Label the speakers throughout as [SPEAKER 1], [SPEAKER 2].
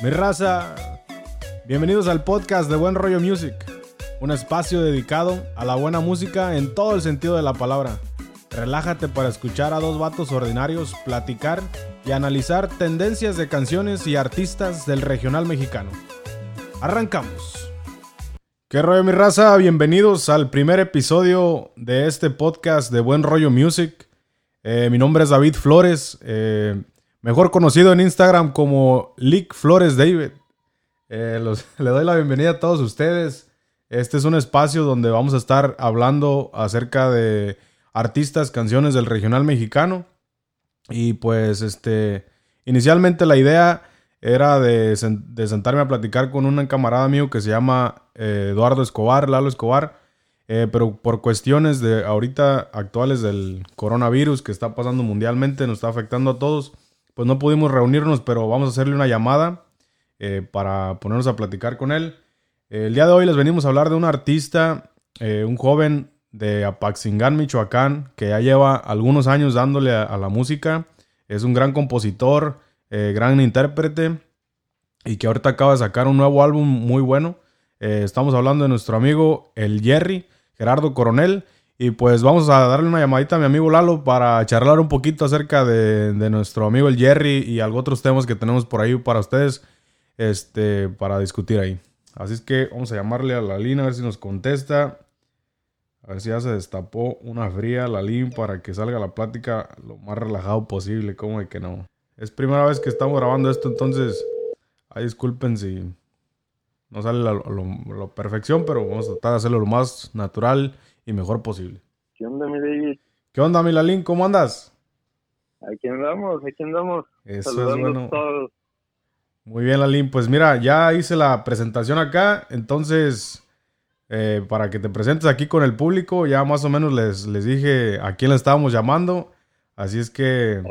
[SPEAKER 1] Mi raza, bienvenidos al podcast de Buen Rollo Music, un espacio dedicado a la buena música en todo el sentido de la palabra. Relájate para escuchar a dos vatos ordinarios platicar y analizar tendencias de canciones y artistas del regional mexicano. Arrancamos. ¿Qué rollo mi raza? Bienvenidos al primer episodio de este podcast de Buen Rollo Music. Eh, mi nombre es David Flores. Eh, mejor conocido en Instagram como Lick Flores David. Eh, le doy la bienvenida a todos ustedes. Este es un espacio donde vamos a estar hablando acerca de artistas, canciones del regional mexicano. Y pues, este, inicialmente la idea era de, sentarme a platicar con un camarada mío que se llama eh, Eduardo Escobar, Lalo Escobar. Eh, pero por cuestiones de ahorita actuales del coronavirus que está pasando mundialmente, nos está afectando a todos, pues no pudimos reunirnos, pero vamos a hacerle una llamada eh, para ponernos a platicar con él. el día de hoy les venimos a hablar de un artista, eh, un joven de Apaxingán, Michoacán, que ya lleva algunos años dándole a, la música. Es un gran compositor, eh, gran intérprete y que ahorita acaba de sacar un nuevo álbum muy bueno. estamos hablando de nuestro amigo el Jerry, Gerardo Coronel. Y pues vamos a darle una llamadita a mi amigo Lalo para charlar un poquito acerca de, nuestro amigo el Jerry y algunos otros temas que tenemos por ahí para ustedes, este, para discutir ahí. Así es que vamos a llamarle a la Lina a ver si nos contesta. A ver si ya se destapó una fría la Lin para que salga la plática lo más relajado posible, como de que no. Es primera vez que estamos grabando esto, entonces, ahí disculpen si no sale la, la perfección, pero vamos a tratar de hacerlo lo más natural y mejor posible.
[SPEAKER 2] ¿Qué onda, mi David?
[SPEAKER 1] ¿Qué onda, Milalín? ¿Cómo andas?
[SPEAKER 2] Aquí andamos, aquí andamos.
[SPEAKER 1] Eso es bueno. Muy bien, Lalín. Pues mira, ya hice la presentación acá, entonces, eh, para que te presentes aquí con el público, ya más o menos les, les dije a quién le estábamos llamando, así es que,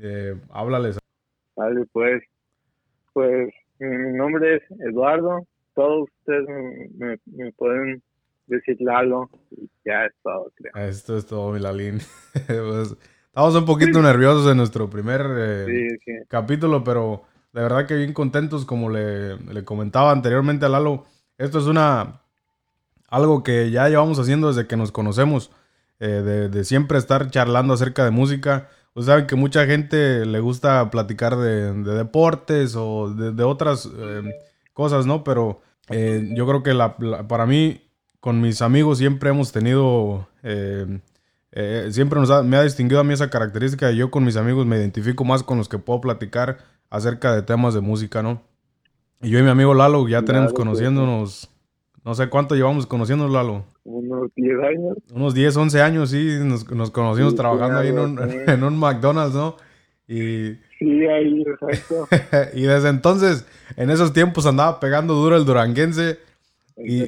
[SPEAKER 1] eh, háblales.
[SPEAKER 2] Vale, pues, pues, mi nombre es Eduardo, todos ustedes me pueden decir Lalo y ya es todo, creo.
[SPEAKER 1] Esto es todo, Milalín. pues, estamos un poquito nerviosos en nuestro primer eh, capítulo, pero de verdad que bien contentos, como le, le, comentaba anteriormente a Lalo. Esto es una algo que ya llevamos haciendo desde que nos conocemos, eh, de, de, siempre estar charlando acerca de música. Ustedes saben que mucha gente le gusta platicar de, de deportes o de, otras eh, cosas, ¿no? Pero yo creo que la, para mí con mis amigos siempre hemos tenido, eh, eh, siempre nos me ha distinguido a mí esa característica. Yo con mis amigos me identifico más con los que puedo platicar acerca de temas de música, ¿no? Y yo y mi amigo Lalo ya tenemos conociéndonos, no sé cuánto llevamos conociéndonos, Lalo.
[SPEAKER 2] Unos 10 años.
[SPEAKER 1] Unos 10, 11 años, sí, nos, conocimos trabajando ahí en un, en un McDonald's, ¿no?
[SPEAKER 2] Y, sí, ahí, exacto.
[SPEAKER 1] y desde entonces, en esos tiempos andaba pegando duro el duranguense y,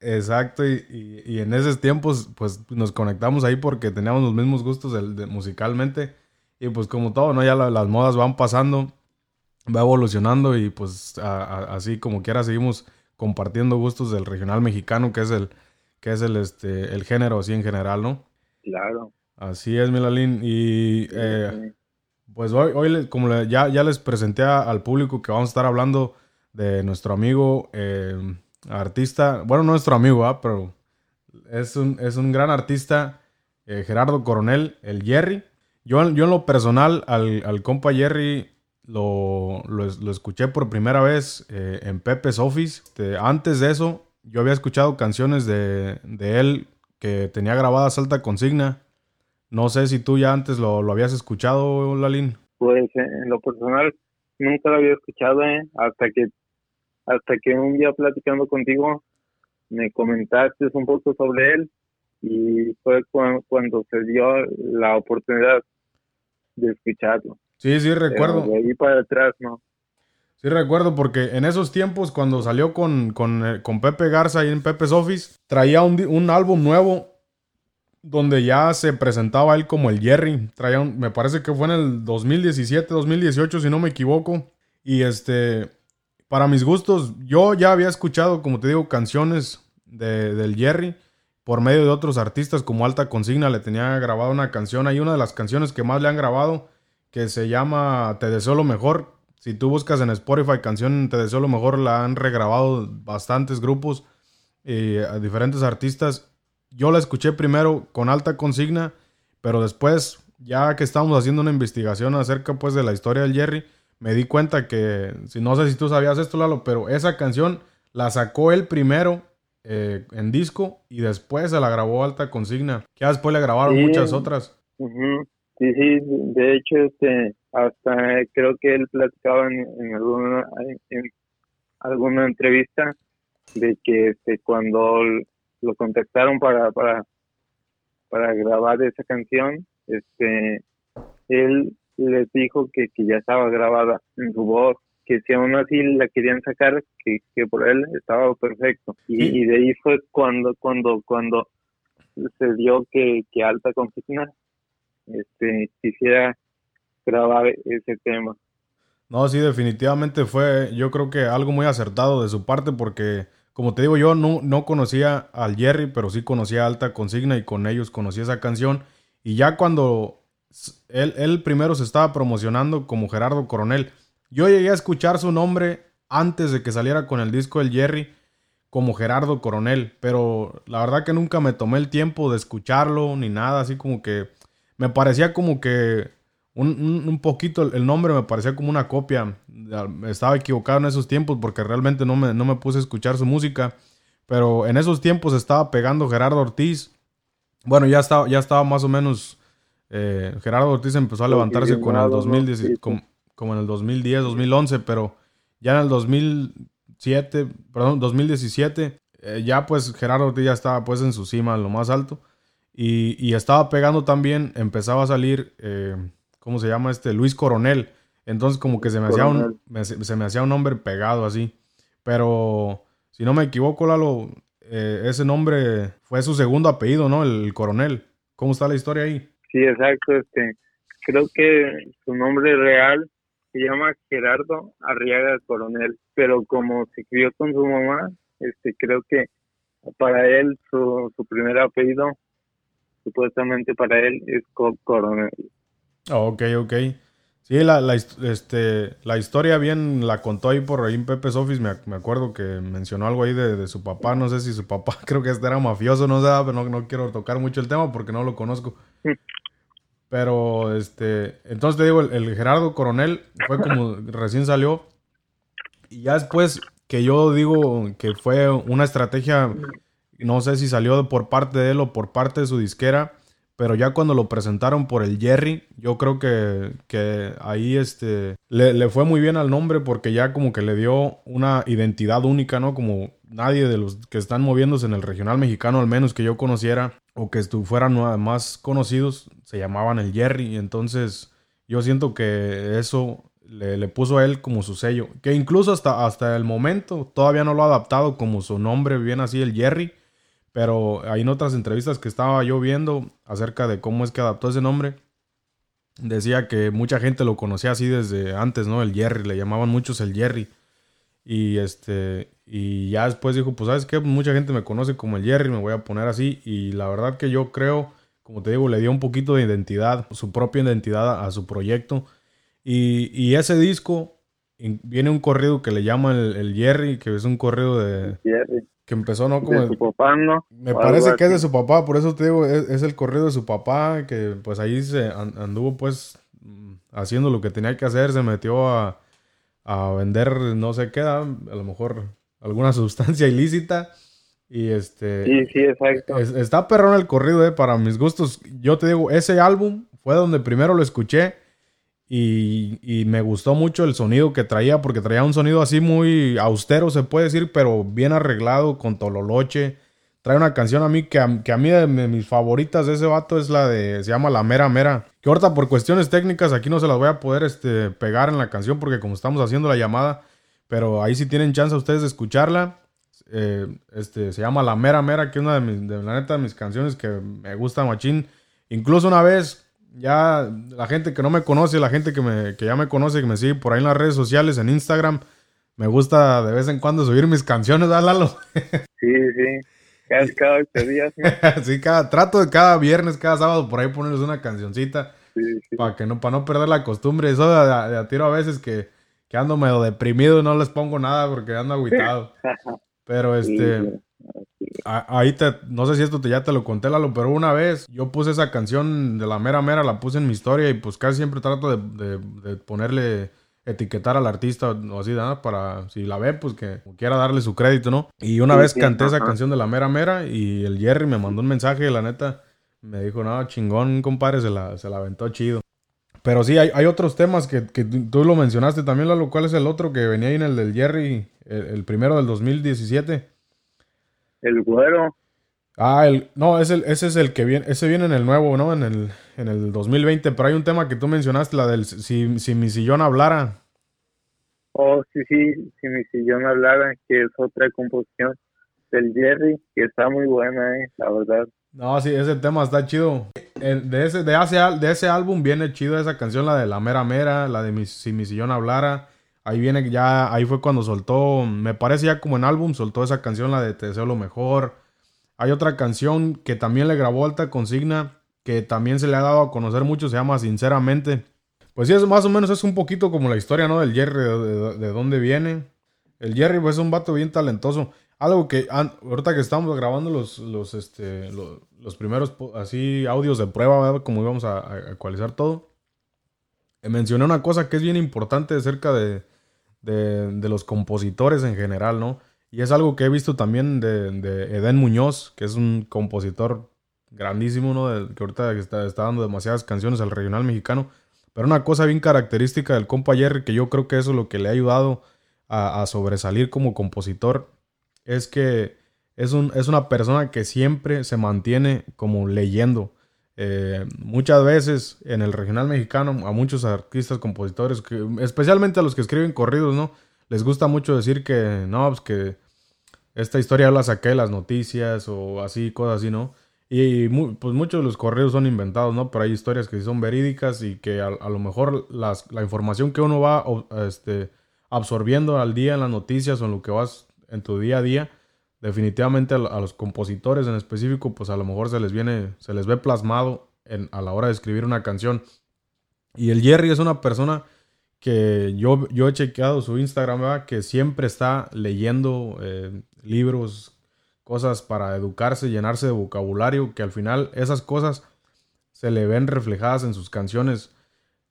[SPEAKER 1] exacto, y, y, en esos tiempos pues nos conectamos ahí porque teníamos los mismos gustos musicalmente y pues como todo, ¿no? Ya las modas van pasando, va evolucionando y pues así como quiera seguimos compartiendo gustos del regional mexicano que es el que es el este el género así en general, ¿no?
[SPEAKER 2] Claro.
[SPEAKER 1] Así es, Milalín. Y eh, pues hoy, hoy como ya, ya les presenté al público que vamos a estar hablando de nuestro amigo eh, artista, bueno, nuestro amigo, ¿ah? pero es un, es un gran artista, eh, Gerardo Coronel, el Jerry. Yo, yo en lo personal, al, al compa Jerry lo, lo, escuché por primera vez eh, en Pepe's Office. Antes de eso, yo había escuchado canciones de, de, él que tenía grabadas alta consigna. No sé si tú ya antes lo, lo habías escuchado, Lalín.
[SPEAKER 2] Pues en lo personal nunca lo había escuchado, ¿eh? hasta que hasta que un día platicando contigo me comentaste un poco sobre él y fue cuando, se dio la oportunidad de escucharlo.
[SPEAKER 1] Sí, sí, recuerdo.
[SPEAKER 2] de ahí para atrás, ¿no?
[SPEAKER 1] Sí, recuerdo porque en esos tiempos cuando salió con, con, eh, Pepe Garza y en Pepe's Office, traía un, un, álbum nuevo donde ya se presentaba él como el Jerry. Traía me parece que fue en el 2017, 2018, si no me equivoco. Y este, para mis gustos, yo ya había escuchado, como te digo, canciones de, del Jerry por medio de otros artistas como Alta Consigna. Le tenía grabado una canción. Hay una de las canciones que más le han grabado que se llama Te deseo lo mejor. Si tú buscas en Spotify canción Te deseo lo mejor, la han regrabado bastantes grupos y a diferentes artistas. Yo la escuché primero con alta consigna, pero después, ya que estábamos haciendo una investigación acerca pues de la historia del Jerry, me di cuenta que, si no sé si tú sabías esto, Lalo, pero esa canción la sacó él primero eh, en disco y después se la grabó alta consigna. Que después le grabaron muchas otras.
[SPEAKER 2] Sí, sí, de hecho, este, hasta creo que él platicaba en, alguna, en alguna entrevista de que este, cuando lo contactaron para, para, para grabar esa canción, este, él les dijo que, que ya estaba grabada en su voz, que si aún así la querían sacar, que, que por él estaba perfecto. Y, de ahí fue cuando, cuando, cuando se dio que, que Alta Consigna este, quisiera grabar ese tema.
[SPEAKER 1] No, sí, definitivamente fue, yo creo que algo muy acertado de su parte porque, como te digo, yo no, no conocía al Jerry, pero sí conocía Alta Consigna y con ellos conocí esa canción. Y ya cuando él, primero se estaba promocionando como Gerardo Coronel, yo llegué a escuchar su nombre antes de que saliera con el disco del Jerry como Gerardo Coronel, pero la verdad que nunca me tomé el tiempo de escucharlo ni nada, así como que me parecía como que un, poquito, el nombre me parecía como una copia. Estaba equivocado en esos tiempos porque realmente no me, no me puse a escuchar su música. Pero en esos tiempos estaba pegando Gerardo Ortiz. Bueno, ya estaba, ya estaba más o menos. Eh, Gerardo Ortiz empezó a levantarse con el 2010, como, en el 2010, 2011, pero ya en el 2007, perdón, 2017, eh, ya pues Gerardo Ortiz ya estaba pues en su cima, en lo más alto. Y, estaba pegando también, empezaba a salir, eh, ¿cómo se llama este? Luis Coronel. Entonces como que se me, hacía un, se me hacía un nombre pegado así. Pero si no me equivoco, Lalo, ese nombre fue su segundo apellido, ¿no? El, coronel. ¿Cómo está la historia ahí?
[SPEAKER 2] Sí, exacto. Este, creo que su nombre real se llama Gerardo Arriaga Coronel, pero como se crió con su mamá, este, creo que para él su, su primer apellido supuestamente para él es coronel.
[SPEAKER 1] ok, ok. Sí, la, la, este, la historia bien la contó ahí por ahí en Pepe's Office. Me, me acuerdo que mencionó algo ahí de, de, su papá. No sé si su papá, creo que este era mafioso, no sé, pero no, no quiero tocar mucho el tema porque no lo conozco. Pero, este, entonces te digo, el, Gerardo Coronel fue como recién salió. Y ya después que yo digo que fue una estrategia no sé si salió por parte de él o por parte de su disquera, pero ya cuando lo presentaron por el Jerry, yo creo que, que ahí este, le, fue muy bien al nombre porque ya como que le dio una identidad única, ¿no? Como nadie de los que están moviéndose en el regional mexicano, al menos que yo conociera, o que fueran más conocidos, se llamaban el Jerry. Entonces yo siento que eso le, puso a él como su sello. Que incluso hasta, hasta el momento todavía no lo ha adaptado como su nombre, bien así el Jerry. Pero hay en otras entrevistas que estaba yo viendo acerca de cómo es que adaptó ese nombre. Decía que mucha gente lo conocía así desde antes, ¿no? El Jerry, le llamaban muchos el Jerry. Y este, y ya después dijo, pues sabes qué, mucha gente me conoce como el Jerry, me voy a poner así. Y la verdad que yo creo, como te digo, le dio un poquito de identidad, su propia identidad a, su proyecto. Y, ese disco viene un corrido que le llaman el, el Jerry, que es un corrido de, Jerry que empezó, ¿no?
[SPEAKER 2] Como de su papá, ¿no?
[SPEAKER 1] Me parece que es de su papá, por eso te digo, es, el corrido de su papá, que pues ahí se anduvo pues haciendo lo que tenía que hacer, se metió a, vender no sé qué, a lo mejor alguna sustancia ilícita. Y este.
[SPEAKER 2] Sí, sí, exacto.
[SPEAKER 1] está perrón el corrido, eh, para mis gustos. Yo te digo, ese álbum fue donde primero lo escuché. Y, me gustó mucho el sonido que traía, porque traía un sonido así muy austero, se puede decir, pero bien arreglado, con tololoche. Trae una canción a mí que a, que a mí de mis favoritas de ese vato es la de, se llama La Mera Mera. Que ahorita por cuestiones técnicas aquí no se las voy a poder este, pegar en la canción porque como estamos haciendo la llamada, pero ahí si tienen chance ustedes de escucharla. Eh, este, se llama La Mera Mera, que es una de, mis, de la neta de mis canciones que me gusta machín. Incluso una vez ya la gente que no me conoce, la gente que, me, que ya me conoce, que me sigue por ahí en las redes sociales, en Instagram, me gusta de vez en cuando subir mis canciones, ¿verdad,
[SPEAKER 2] Sí, sí. Cada, cada ocho días.
[SPEAKER 1] ¿sí? cada, trato de cada viernes, cada sábado, por ahí ponerles una cancioncita. Para que no, para no perder la costumbre. Eso de, a tiro a veces que, que ando medio deprimido y no les pongo nada porque ando aguitado. Pero este, ahí te, no sé si esto te, ya te lo conté, Lalo, pero una vez yo puse esa canción de la mera mera, la puse en mi historia y pues casi siempre trato de, ponerle, etiquetar al artista o así, ¿no? Para, si la ve, pues que quiera darle su crédito, ¿no? Y una vez canté esa canción de la mera mera y el Jerry me mandó un mensaje, la neta, me dijo, no, chingón, compadre, se la, se la aventó chido. Pero sí, hay, otros temas que, tú lo mencionaste también, Lalo. ¿Cuál es el otro que venía ahí en el del Jerry, el, primero del 2017?
[SPEAKER 2] El güero.
[SPEAKER 1] Ah, el, no, ese, ese es el que viene, ese viene en el nuevo, ¿no? En el, en el 2020, pero hay un tema que tú mencionaste, la del si, si mi sillón hablara.
[SPEAKER 2] Oh, sí, sí, si mi sillón hablara, que es otra composición del Jerry, que está muy buena, eh, la verdad.
[SPEAKER 1] No, sí, ese tema está chido. De ese, de, ese, de ese álbum viene chido esa canción, la de La Mera Mera, la de Si mi sillón hablara. Ahí viene ya, ahí fue cuando soltó, me parece ya como en álbum, soltó esa canción, la de Te deseo lo mejor. Hay otra canción que también le grabó Alta Consigna, que también se le ha dado a conocer mucho, se llama Sinceramente. Pues sí, es más o menos es un poquito como la historia, ¿no? Del Jerry, de, de dónde viene. El Jerry pues, es un vato bien talentoso. Algo que ahorita que estamos grabando los, los, este, los, primeros así audios de prueba, como íbamos a, ecualizar todo, eh, mencioné una cosa que es bien importante acerca de, de, los compositores en general, ¿no? Y es algo que he visto también de, de Eden Muñoz, que es un compositor grandísimo, ¿no? que ahorita está, dando demasiadas canciones al regional mexicano. Pero una cosa bien característica del compa Jerry, que yo creo que eso es lo que le ha ayudado a, sobresalir como compositor, es que es, un, es una persona que siempre se mantiene como leyendo. Eh, muchas veces en el regional mexicano a muchos artistas, compositores, especialmente a los que escriben corridos, ¿no? Les gusta mucho decir que, no, pues que esta historia la saqué de las noticias o así, cosas así, ¿no? Y pues muchos de los corridos son inventados, ¿no? Pero hay historias que sí son verídicas y que a, lo mejor las, la información que uno va este, absorbiendo al día en las noticias o en lo que vas en tu día a día, definitivamente a, los compositores en específico, pues a lo mejor se les viene, se les ve plasmado en, a la hora de escribir una canción. Y el Jerry es una persona que yo, yo he chequeado su Instagram, que siempre está leyendo eh, libros, cosas para educarse, llenarse de vocabulario, que al final esas cosas se le ven reflejadas en sus canciones.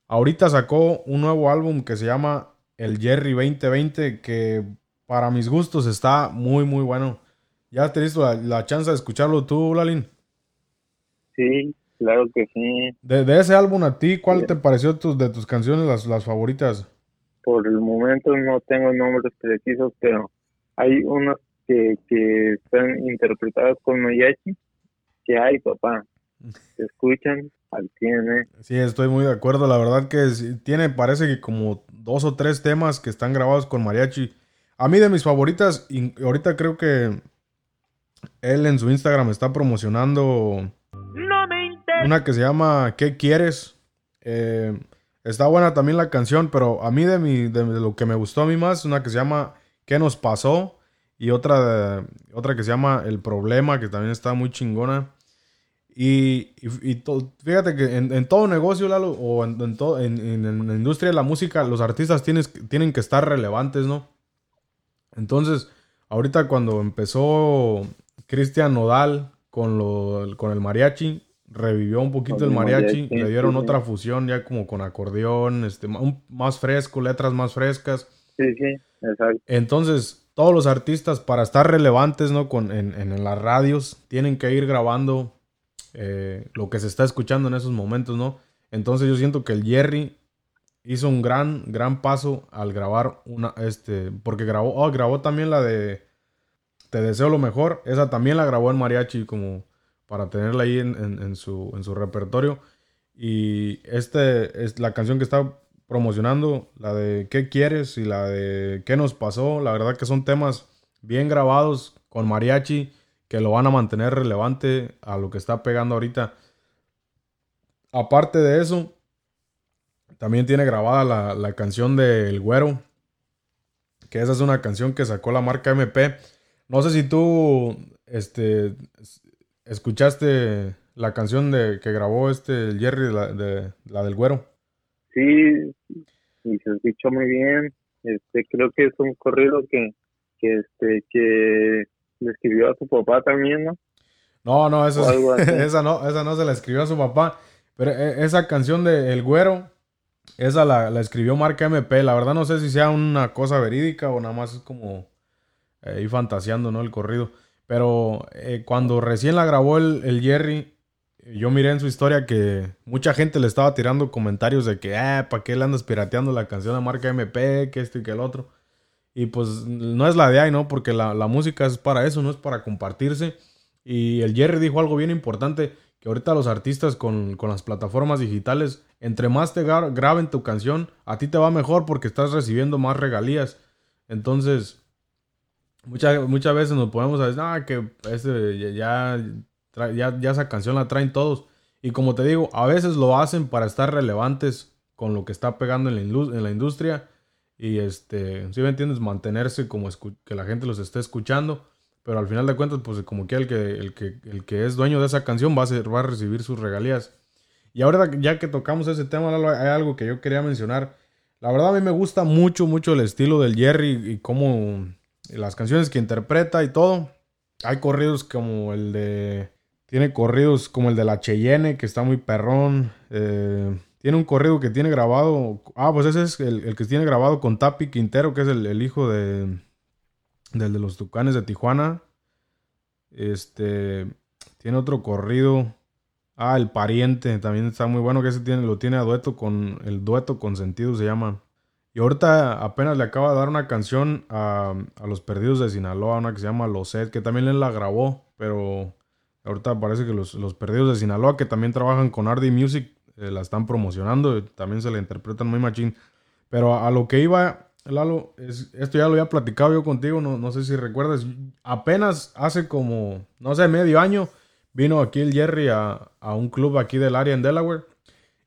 [SPEAKER 1] Ahorita sacó un nuevo álbum que se llama El Jerry 2020, que para mis gustos está muy, muy bueno. ¿Ya te la, la chance de escucharlo tú, Lalin?
[SPEAKER 2] Sí, claro que sí.
[SPEAKER 1] De, ese álbum a ti, ¿cuál te pareció tus, de tus canciones las, las favoritas?
[SPEAKER 2] Por el momento no tengo nombres precisos, pero hay unas que, que están interpretadas con mariachi que hay, papá. Se escuchan al tiene.
[SPEAKER 1] Sí, estoy muy de acuerdo. La verdad que tiene, parece que como dos o tres temas que están grabados con mariachi a mí de mis favoritas, y ahorita creo que él en su Instagram está promocionando una que se llama ¿Qué quieres? Eh, está buena también la canción, pero a mí de, mi, de, lo que me gustó a mí más, una que se llama ¿Qué nos pasó? Y otra, otra que se llama El Problema, que también está muy chingona. Y, fíjate que en, todo negocio, Lalo, o en, en, la industria de la música, los artistas tienes, tienen que estar relevantes, ¿no? Entonces, ahorita cuando empezó Cristian Nodal con, lo, con el mariachi, revivió un poquito el mariachi, le dieron otra fusión ya como con acordeón, este, más fresco, letras más frescas.
[SPEAKER 2] Sí, sí, exacto.
[SPEAKER 1] Entonces, todos los artistas para estar relevantes, ¿no? Con, en, en, las radios, tienen que ir grabando eh, lo que se está escuchando en esos momentos, ¿no? Entonces yo siento que el Jerry hizo un gran, gran paso al grabar una, este, porque grabó, oh, grabó también la de Te deseo lo mejor, esa también la grabó en mariachi como para tenerla ahí en, su, en su repertorio. Y este es la canción que está promocionando, la de ¿Qué quieres? y la de ¿Qué nos pasó? La verdad que son temas bien grabados con mariachi que lo van a mantener relevante a lo que está pegando ahorita. Aparte de eso, también tiene grabada la, canción de El Güero, que esa es una canción que sacó la marca MP. No sé si tú este, escuchaste la canción de que grabó este Jerry, la, de, la del Güero.
[SPEAKER 2] Sí, y se escuchó muy bien. este creo que es un corrido que, que este que le escribió a su papá también, ¿no?
[SPEAKER 1] No, no, eso esa no, esa no se la escribió a su papá. Pero eh, esa canción de El Güero, esa la, la, escribió Marca MP. La verdad no sé si sea una cosa verídica o nada más es como eh, ir fantaseando, ¿no? El corrido. Pero eh, cuando recién la grabó el, el, Jerry, yo miré en su historia que mucha gente le estaba tirando comentarios de que, ah, ¿para qué le andas pirateando la canción de Marca MP? Que esto y que el otro. Y pues no es la de ahí, ¿no? Porque la, música es para eso, no es para compartirse. Y el Jerry dijo algo bien importante, que ahorita los artistas con, las plataformas digitales, entre más te graben tu canción, a ti te va mejor porque estás recibiendo más regalías. Entonces, muchas muchas veces nos podemos decir, ah, que ese, ya, ya, esa canción la traen todos. Y como te digo, a veces lo hacen para estar relevantes con lo que está pegando en la, industria. Y este, si me entiendes, mantenerse como que la gente los esté escuchando. Pero al final de cuentas, pues como que el que, el que, el que es dueño de esa canción va a, va a recibir sus regalías. Y ahora ya que tocamos ese tema, hay algo que yo quería mencionar. La verdad a mí me gusta mucho, mucho el estilo del Jerry y cómo las canciones que interpreta y todo. Hay corridos como el de... Tiene corridos como el de la Cheyenne, que está muy perrón. Eh, tiene un corrido que tiene grabado... Ah, pues ese es el, que tiene grabado con Tapi Quintero, que es el hijo de del de los Tucanes de Tijuana. Este tiene otro corrido. Ah, el pariente también está muy bueno que ese tiene lo tiene a dueto con el dueto con sentido se llama. Y ahorita apenas le acaba de dar una canción a, los Perdidos de Sinaloa, una que se llama Los Set, que también él la grabó, pero ahorita parece que los, Perdidos de Sinaloa, que también trabajan con Ardy Music, eh, la están promocionando, también se la interpretan muy machín. Pero a lo que iba Lalo, esto ya lo había platicado yo contigo, no, no sé si recuerdas. Apenas hace como, no sé, medio año, vino aquí el Jerry a, un club aquí del área en Delaware.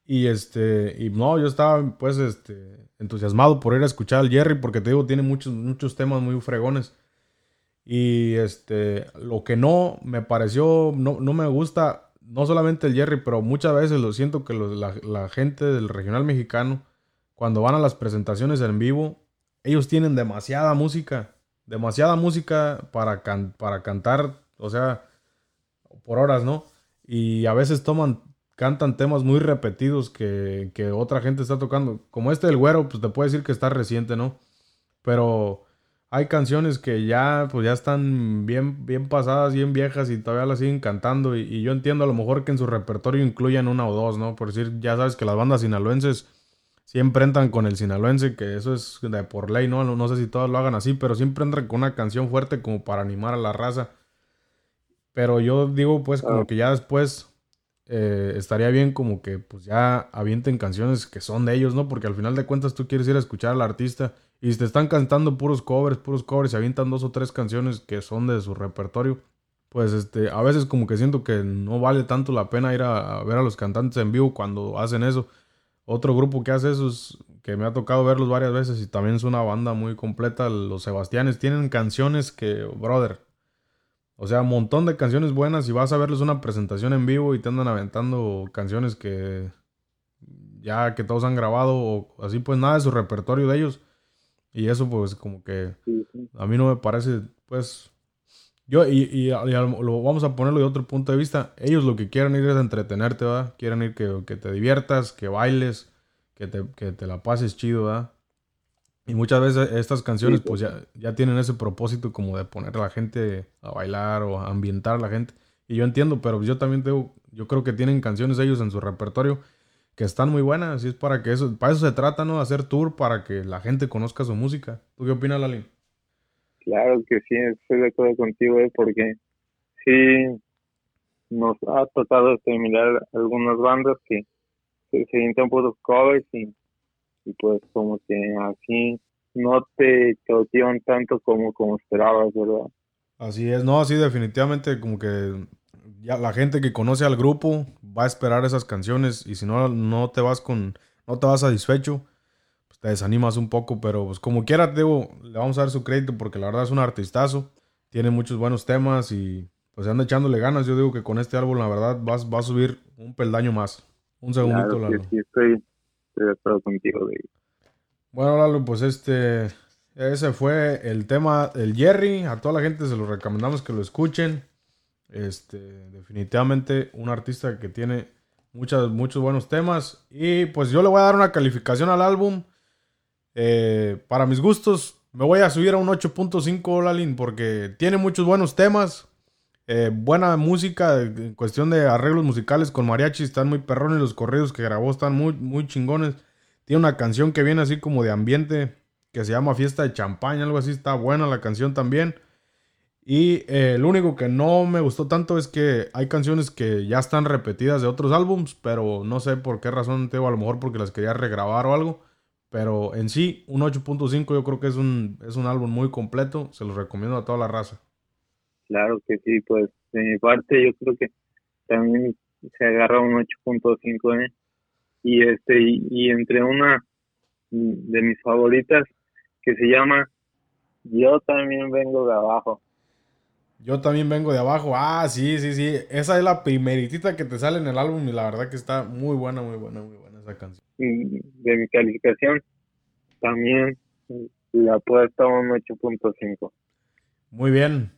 [SPEAKER 1] Y este, y no, yo estaba pues este, entusiasmado por ir a escuchar al Jerry porque te digo, tiene muchos, muchos temas muy fregones. Y este, lo que no me pareció, no, no me gusta, no solamente el Jerry, pero muchas veces lo siento que la, gente del regional mexicano, cuando van a las presentaciones en vivo, ellos tienen demasiada música, demasiada música para, para cantar, o sea, por horas, ¿no? Y a veces toman, cantan temas muy repetidos que, que otra gente está tocando. Como este del güero, pues te puedo decir que está reciente, ¿no? Pero hay canciones que ya, pues ya están bien, bien pasadas, bien viejas y todavía las siguen cantando. Y, y, yo entiendo a lo mejor que en su repertorio incluyan una o dos, ¿no? Por decir, ya sabes que las bandas sinaloenses siempre entran con el sinaloense, que eso es de por ley, ¿no? No sé si todos lo hagan así, pero siempre entran con una canción fuerte como para animar a la raza. Pero yo digo, pues, como que ya después eh, estaría bien como que pues ya avienten canciones que son de ellos, ¿no? Porque al final de cuentas tú quieres ir a escuchar al artista y te están cantando puros covers, puros covers y avientan dos o tres canciones que son de su repertorio, pues este, a veces como que siento que no vale tanto la pena ir a ver a los cantantes en vivo cuando hacen eso. Otro grupo que hace eso es que me ha tocado verlos varias veces y también es una banda muy completa. Los Sebastianes tienen canciones que, brother, o sea, un montón de canciones buenas y vas a verles una presentación en vivo y te andan aventando canciones que ya que todos han grabado o así pues nada de su repertorio de ellos. Y eso pues como que a mí no me parece pues yo, y, lo vamos a ponerlo de otro punto de vista. Ellos lo que quieren ir es entretenerte, ¿verdad? Quieren ir que, que te diviertas, que bailes, que te, que te, la pases chido, ¿verdad? Y muchas veces estas canciones, pues ya, ya tienen ese propósito como de poner a la gente a bailar o a ambientar a la gente. Y yo entiendo, pero yo también tengo, yo creo que tienen canciones ellos en su repertorio que están muy buenas. Y es para que eso, para eso se trata, ¿no? Hacer tour para que la gente conozca su música. ¿Tú qué opinas, Lali?
[SPEAKER 2] Claro que sí, estoy de acuerdo contigo, ¿eh? porque sí nos ha tocado mirar algunas bandas que se, sienten puros covers y, pues como que así no te cautivan tanto como, como esperabas, ¿verdad?
[SPEAKER 1] Así es, no, así definitivamente como que ya la gente que conoce al grupo va a esperar esas canciones y si no, no te vas con, no te vas satisfecho te desanimas un poco, pero pues como quiera, digo, le vamos a dar su crédito porque la verdad es un artistazo, tiene muchos buenos temas y pues anda echándole ganas. Yo digo que con este álbum, la verdad, vas, va a subir un peldaño más. Un segundito,
[SPEAKER 2] claro, sí, estoy, contigo,
[SPEAKER 1] Bueno, Lalo, pues este, ese fue el tema del Jerry. A toda la gente se lo recomendamos que lo escuchen. Este, definitivamente un artista que tiene muchas, muchos buenos temas. Y pues yo le voy a dar una calificación al álbum. Eh, para mis gustos, me voy a subir a un 8.5 Lalin porque tiene muchos buenos temas. Eh, buena música en cuestión de arreglos musicales con mariachi. Están muy perrones los corridos que grabó, están muy, muy chingones. Tiene una canción que viene así como de ambiente que se llama Fiesta de Champaña, algo así. Está buena la canción también. Y eh, lo único que no me gustó tanto es que hay canciones que ya están repetidas de otros álbums, pero no sé por qué razón, tengo a lo mejor porque las quería regrabar o algo. Pero en sí, un 8.5 yo creo que es un, es un álbum muy completo, se los recomiendo a toda la raza.
[SPEAKER 2] Claro que sí, pues de mi parte yo creo que también se agarra un 8.5, ¿eh? Y este, y entre una de mis favoritas que se llama Yo también vengo de abajo.
[SPEAKER 1] Yo también vengo de abajo. Ah, sí, sí, sí. Esa es la primeritita que te sale en el álbum y la verdad que está muy buena, muy buena, muy buena esa canción.
[SPEAKER 2] De mi calificación, también la puesto un 8.5.
[SPEAKER 1] Muy bien.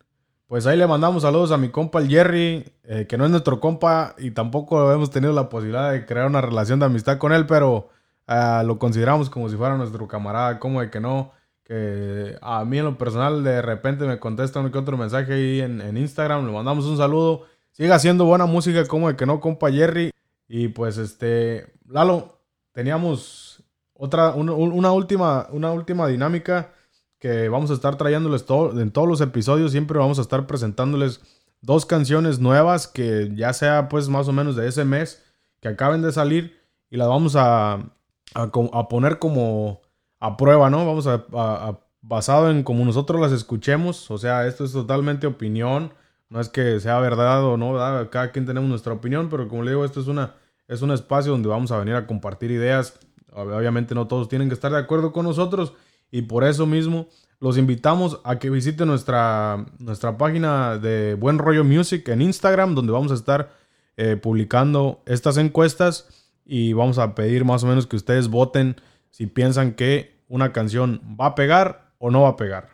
[SPEAKER 1] Pues ahí le mandamos saludos a mi compa el Jerry, eh, que no es nuestro compa y tampoco hemos tenido la posibilidad de crear una relación de amistad con él, pero ah, lo consideramos como si fuera nuestro camarada, como de que no que a mí en lo personal de repente me contesta un que otro mensaje ahí en, Instagram, le mandamos un saludo. Siga haciendo buena música como de que no, compa Jerry. Y pues este, Lalo, teníamos otra, una, última, una última dinámica que vamos a estar trayéndoles todo, en todos los episodios. Siempre vamos a estar presentándoles dos canciones nuevas que ya sea pues más o menos de ese mes que acaben de salir y las vamos a, a poner como a prueba, ¿no? Vamos a, basado en como nosotros las escuchemos, o sea, esto es totalmente opinión, no es que sea verdad o no, cada quien tenemos nuestra opinión, pero como le digo, esto es una es un espacio donde vamos a venir a compartir ideas. Obviamente no todos tienen que estar de acuerdo con nosotros y por eso mismo los invitamos a que visiten nuestra, nuestra página de Buen Rollo Music en Instagram, donde vamos a estar eh, publicando estas encuestas y vamos a pedir más o menos que ustedes voten si piensan que una canción va a pegar o no va a pegar.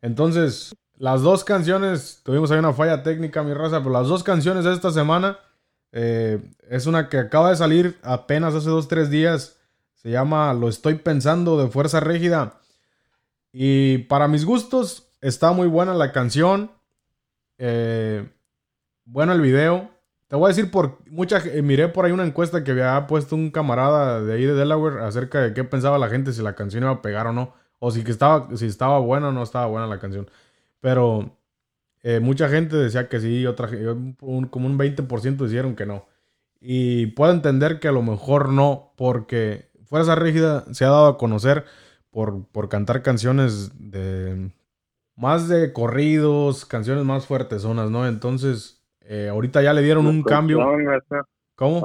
[SPEAKER 1] Entonces, las dos canciones, tuvimos ahí una falla técnica, mi raza, pero las dos canciones de esta semana eh, es una que acaba de salir apenas hace dos, tres días. Se llama Lo estoy pensando de Fuerza Rígida. Y para mis gustos está muy buena la canción. Eh, bueno el video. Te voy a decir por mucha eh, miré por ahí una encuesta que había puesto un camarada de ahí de Delaware acerca de qué pensaba la gente si la canción iba a pegar o no o si que estaba si estaba buena o no estaba buena la canción. Pero eh, mucha gente decía que sí, otra como un 20% dijeron que no. Y puedo entender que a lo mejor no porque Fuerza Rígida se ha dado a conocer por, por cantar canciones de más de corridos, canciones más fuertes zonas, ¿no? Entonces, eh, ahorita ya le dieron un cambio. ¿Cómo?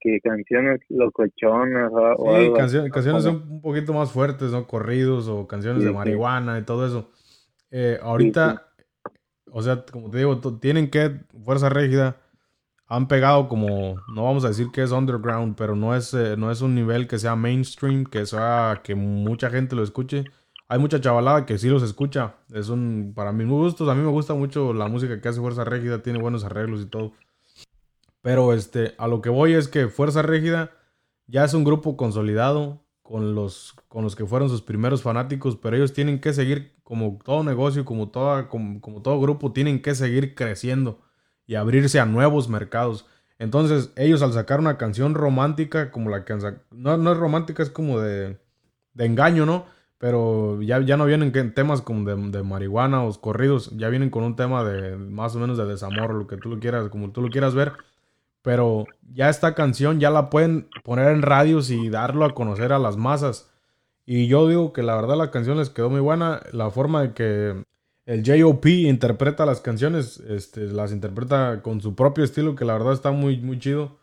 [SPEAKER 2] Que canciones locochonas
[SPEAKER 1] o, sí, canciones un poquito más fuertes, ¿no? Corridos o canciones de marihuana y todo eso. Eh, ahorita, o sea, como te digo, tienen que, Fuerza Rígida, han pegado como, no vamos a decir que es underground, pero no es, eh, no es un nivel que sea mainstream, que sea que mucha gente lo escuche hay mucha chavalada que sí los escucha. Es un, para mis gustos, a mí me gusta mucho la música que hace Fuerza Régida, tiene buenos arreglos y todo. Pero este, a lo que voy es que Fuerza Régida ya es un grupo consolidado con los, con los que fueron sus primeros fanáticos, pero ellos tienen que seguir, como todo negocio, como, toda, como, todo grupo, tienen que seguir creciendo y abrirse a nuevos mercados. Entonces, ellos al sacar una canción romántica, como la que no, no es romántica, es como de, de engaño, ¿no? Pero ya, ya no vienen temas como de, marihuana o corridos, ya vienen con un tema de más o menos de desamor, lo que tú lo quieras, como tú lo quieras ver. Pero ya esta canción ya la pueden poner en radios y darlo a conocer a las masas. Y yo digo que la verdad la canción les quedó muy buena. La forma de que el JOP interpreta las canciones, este, las interpreta con su propio estilo, que la verdad está muy, muy chido.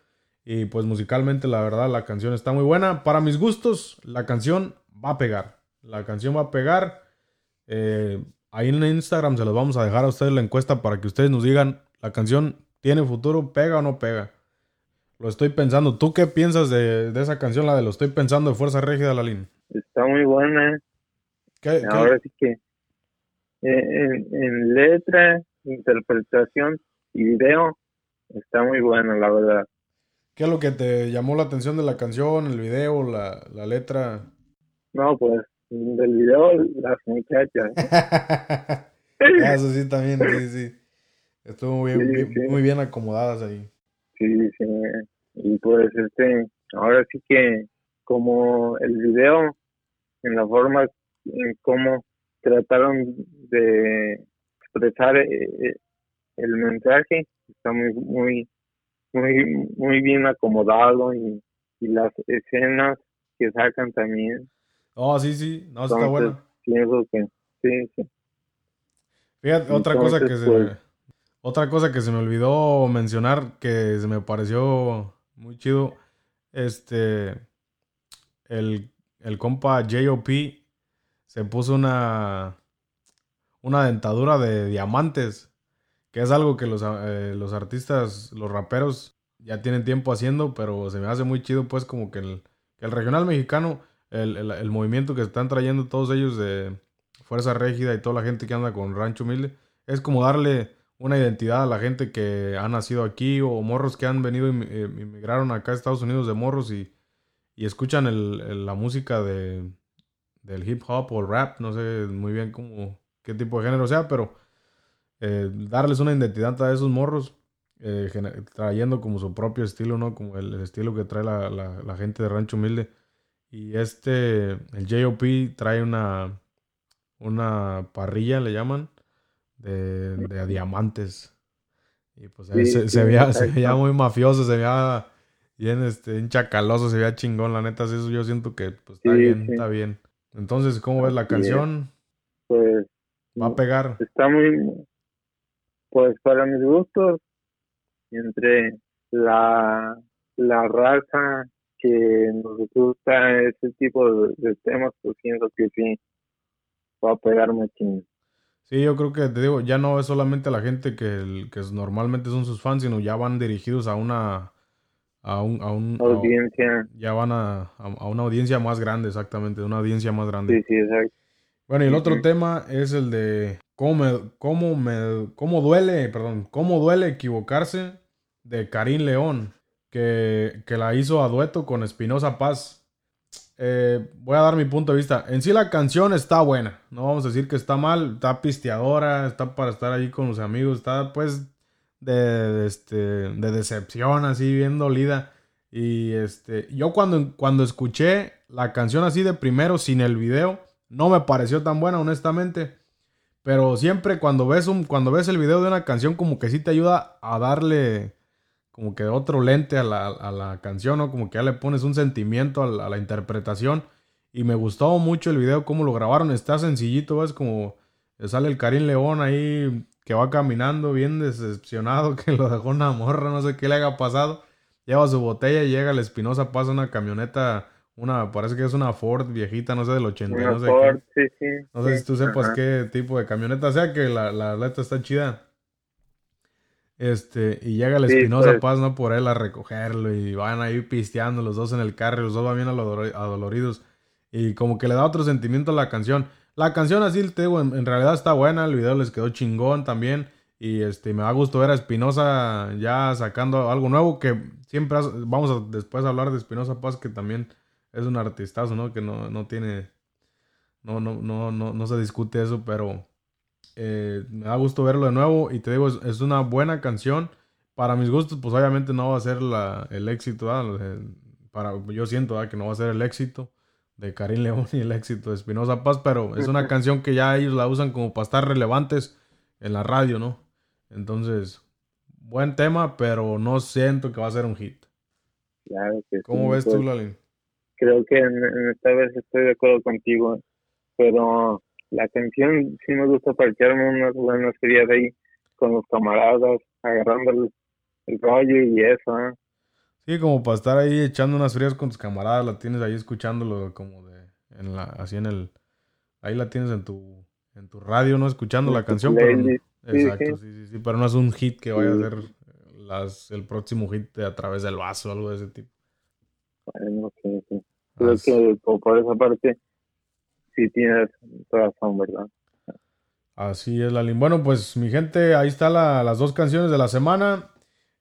[SPEAKER 1] Y pues musicalmente la verdad la canción está muy buena. Para mis gustos, la canción va a pegar. La canción va a pegar. Eh, ahí en Instagram se los vamos a dejar a ustedes la encuesta para que ustedes nos digan, ¿la canción tiene futuro? ¿Pega o no pega? Lo estoy pensando. ¿Tú qué piensas de, esa canción, la de Lo estoy pensando de Fuerza Régida, Lalín?
[SPEAKER 2] está muy buena. Ahora sí que eh, en, letra, interpretación y video está muy buena, la verdad.
[SPEAKER 1] ¿Qué es lo que te llamó la atención de la canción, el video, la, la letra?
[SPEAKER 2] No, pues del video las muchachas.
[SPEAKER 1] Eso sí, también, sí, sí. Estuvo muy bien, muy bien acomodadas ahí.
[SPEAKER 2] Sí, sí. Y pues este, ahora sí que como el video, en la forma en cómo trataron de expresar eh, eh, el mensaje, está muy, muy, muy, muy bien acomodado y, y las escenas que sacan también.
[SPEAKER 1] Oh, sí, sí, no, está bueno.
[SPEAKER 2] Pienso que sí, sí.
[SPEAKER 1] Fíjate, otra cosa que se pues otra cosa que se me olvidó mencionar que se me pareció muy chido, este, el, el compa JOP se puso una, una dentadura de diamantes, que es algo que los, eh, los artistas, los raperos ya tienen tiempo haciendo, pero se me hace muy chido pues como que el, el regional mexicano, el, el, movimiento que están trayendo todos ellos de Fuerza Régida y toda la gente que anda con Rancho Humilde, es como darle una identidad a la gente que ha nacido aquí o morros que han venido y eh, inmigraron acá a Estados Unidos de morros y, escuchan la música de, del hip hop o el rap, no sé muy bien cómo, qué tipo de género sea, pero eh, darles una identidad a esos morros, eh, trayendo como su propio estilo, ¿no? Como el, estilo que trae la, la, gente de Rancho Humilde. Y este, el JOP trae una, una parrilla, le llaman, de, de diamantes. Y pues se, veía, se, veía, muy mafioso, se veía bien, este, chacaloso, se veía chingón, la neta, eso yo siento que pues está bien, está bien. Entonces, ¿cómo ves la canción?
[SPEAKER 2] Pues
[SPEAKER 1] va a pegar.
[SPEAKER 2] Está muy, pues para mis gustos, entre la, la raza que nos gusta ese tipo de, temas, pues siento que sí, va a pegar muchísimo.
[SPEAKER 1] Sí, yo creo que te digo, ya no es solamente la gente que, que normalmente son sus fans, sino ya van dirigidos a una a un, a un
[SPEAKER 2] audiencia.
[SPEAKER 1] ya van a, a, una audiencia más grande, exactamente, una audiencia más grande.
[SPEAKER 2] Sí, sí, exacto.
[SPEAKER 1] Bueno, y el otro tema es el de cómo me, cómo me, cómo duele, perdón, cómo duele equivocarse de Karim León, que, que la hizo a dueto con Espinosa Paz. Eh, voy a dar mi punto de vista. En sí la canción está buena. No vamos a decir que está mal. Está pisteadora. Está para estar ahí con los amigos. Está pues de, este, de decepción, así bien dolida. Y este, yo cuando, cuando escuché la canción así de primero, sin el video, no me pareció tan buena, honestamente. Pero siempre cuando ves, un, cuando ves el video de una canción, como que sí te ayuda a darle como que otro lente a la, canción, ¿no? Como que ya le pones un sentimiento a la, interpretación. Y me gustó mucho el video, cómo lo grabaron. Está sencillito, ¿ves? Como sale el Karim León ahí que va caminando bien decepcionado, que lo dejó una morra, no sé qué le haya pasado. Lleva su botella y llega el Espinosa, pasa una camioneta, una, parece que es una Ford viejita, no sé, del 80, no sé
[SPEAKER 2] Ford, Sí, sí,
[SPEAKER 1] no sé si tú sepas qué tipo de camioneta sea, que la, la letra está chida. Este, y llega el Espinosa pues. Paz, ¿no? Por él a recogerlo y van ahí pisteando los dos en el carro, los dos van bien adoloridos. Y como que le da otro sentimiento a la canción. La canción así, te digo, en, realidad está buena, el video les quedó chingón también. Y este, me da gusto ver a Espinosa ya sacando algo nuevo que siempre vamos a después hablar de Espinosa Paz, que también es un artistazo, ¿no? Que no, no tiene, no, no, no, no, no se discute eso, pero eh, me da gusto verlo de nuevo y te digo, es, una buena canción. Para mis gustos, pues obviamente no va a ser la, el éxito, para, yo siento que no va a ser el éxito de Karim León y el éxito de Espinosa Paz, pero es una canción que ya ellos la usan como para estar relevantes en la radio, ¿no? Entonces, buen tema, pero no siento que va a ser un hit.
[SPEAKER 2] Claro que
[SPEAKER 1] ¿Cómo ves tú, pues, Lalin?
[SPEAKER 2] Creo que en, esta vez estoy de acuerdo contigo, pero la canción sí me gusta parquearme unas buenas frías ahí con los camaradas, agarrando el, rollo y eso. ¿eh?
[SPEAKER 1] Sí, como para estar ahí echando unas frías con tus camaradas, la tienes ahí escuchándolo como de, en la, así en el, ahí la tienes en tu, en tu radio, ¿no? Escuchando la canción, pero, exacto, sí. sí, sí, pero no es un hit que vaya a ser las, el próximo hit de a través del vaso, algo de ese tipo.
[SPEAKER 2] Creo que por esa parte sí tienes razón, ¿verdad?
[SPEAKER 1] Así es, Lalín. Bueno, pues mi gente, ahí están las dos canciones de la semana.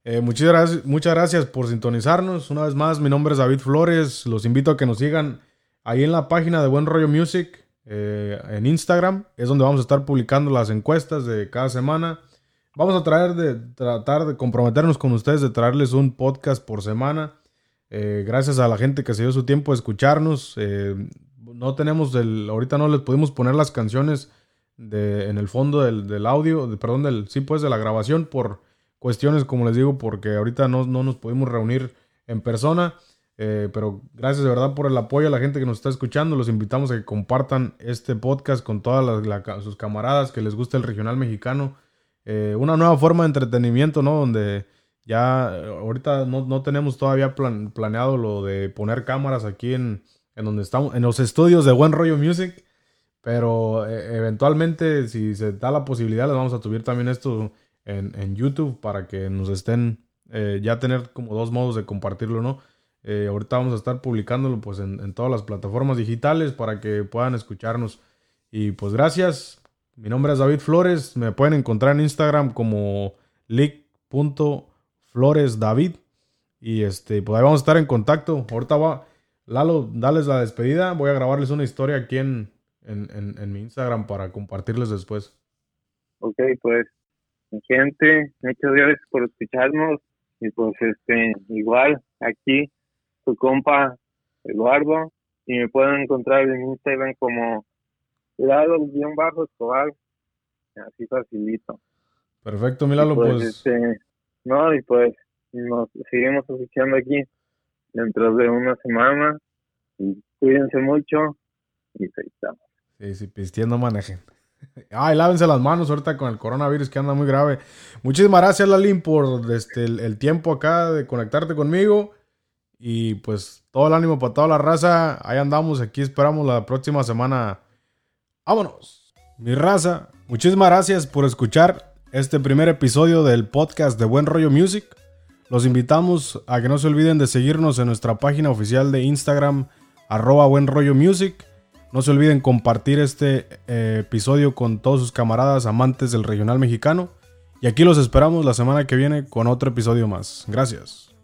[SPEAKER 1] Eh, muchas, gracias, muchas gracias por sintonizarnos. Una vez más, mi nombre es David Flores. Los invito a que nos sigan ahí en la página de Buen Rollo Music, eh, en Instagram. Es donde vamos a estar publicando las encuestas de cada semana. Vamos a traer de, tratar de comprometernos con ustedes de traerles un podcast por semana. Eh, gracias a la gente que se dio su tiempo de escucharnos. Eh, no tenemos el, ahorita no les pudimos poner las canciones de, en el fondo del, audio, perdón, del, sí pues de la grabación por cuestiones como les digo, porque ahorita no, no nos pudimos reunir en persona. Eh, pero gracias de verdad por el apoyo a la gente que nos está escuchando. Los invitamos a que compartan este podcast con todas sus camaradas que les gusta el regional mexicano. una nueva forma de entretenimiento, ¿no? Donde ya ahorita no, tenemos todavía planeado lo de poner cámaras aquí en, donde estamos, en los estudios de Buen Rollo Music. Pero e, eventualmente, si se da la posibilidad, les vamos a subir también esto en, YouTube para que nos estén eh, ya tener como dos modos de compartirlo, ¿no? Eh, ahorita vamos a estar publicándolo pues en, todas las plataformas digitales para que puedan escucharnos. Y pues gracias. Mi nombre es David Flores. Me pueden encontrar en Instagram como leak.com Flores David. Y este, pues ahí vamos a estar en contacto. Ahorita va, Lalo, dales la despedida. Voy a grabarles una historia aquí en, en, mi Instagram para compartirles después.
[SPEAKER 2] Ok, pues, gente, muchas gracias por escucharnos. Y pues, este, igual, aquí, su compa Eduardo. Y me pueden encontrar en Instagram como Lalo-Escobar. Así facilito.
[SPEAKER 1] Perfecto, Milalo, pues, pues este,
[SPEAKER 2] no, y pues nos seguimos escuchando aquí dentro de una semana. Y cuídense mucho y ahí estamos.
[SPEAKER 1] Sí, sí, pistiendo manejen. Ay, lávense las manos ahorita con el coronavirus que anda muy grave. Muchísimas gracias, Lalín, por este, el, tiempo acá de conectarte conmigo. Y pues todo el ánimo para toda la raza. Ahí andamos, aquí esperamos la próxima semana. Vámonos. Mi raza, muchísimas gracias por escuchar este primer episodio del podcast de Buen Rollo Music. Los invitamos a que no se olviden de seguirnos en nuestra página oficial de Instagram, arroba Buen Rollo Music. No se olviden compartir este eh, episodio con todos sus camaradas amantes del regional mexicano. Y aquí los esperamos la semana que viene con otro episodio más. Gracias.